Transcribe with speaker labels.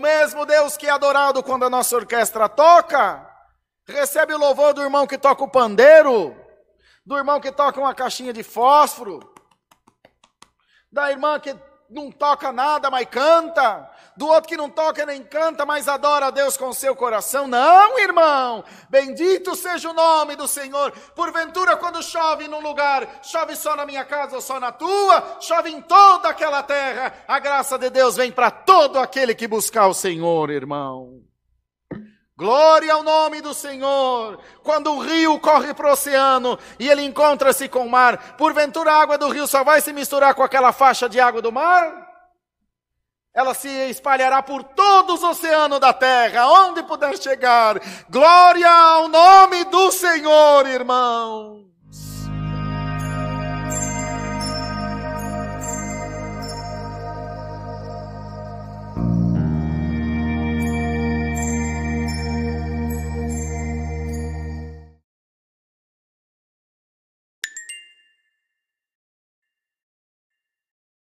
Speaker 1: mesmo Deus que é adorado quando a nossa orquestra toca, recebe o louvor do irmão que toca o pandeiro, do irmão que toca uma caixinha de fósforo, da irmã que não toca nada, mas canta, do outro que não toca nem canta, mas adora a Deus com seu coração. Não, irmão, bendito seja o nome do Senhor. Porventura, quando chove num lugar, chove só na minha casa ou só na tua, chove em toda aquela terra. A graça de Deus vem para todo aquele que buscar o Senhor, irmão. Glória ao nome do Senhor. Quando o rio corre para o oceano e ele encontra-se com o mar, porventura a água do rio só vai se misturar com aquela faixa de água do mar? Ela se espalhará por todos os oceanos da terra, onde puder chegar. Glória ao nome do Senhor, irmãos.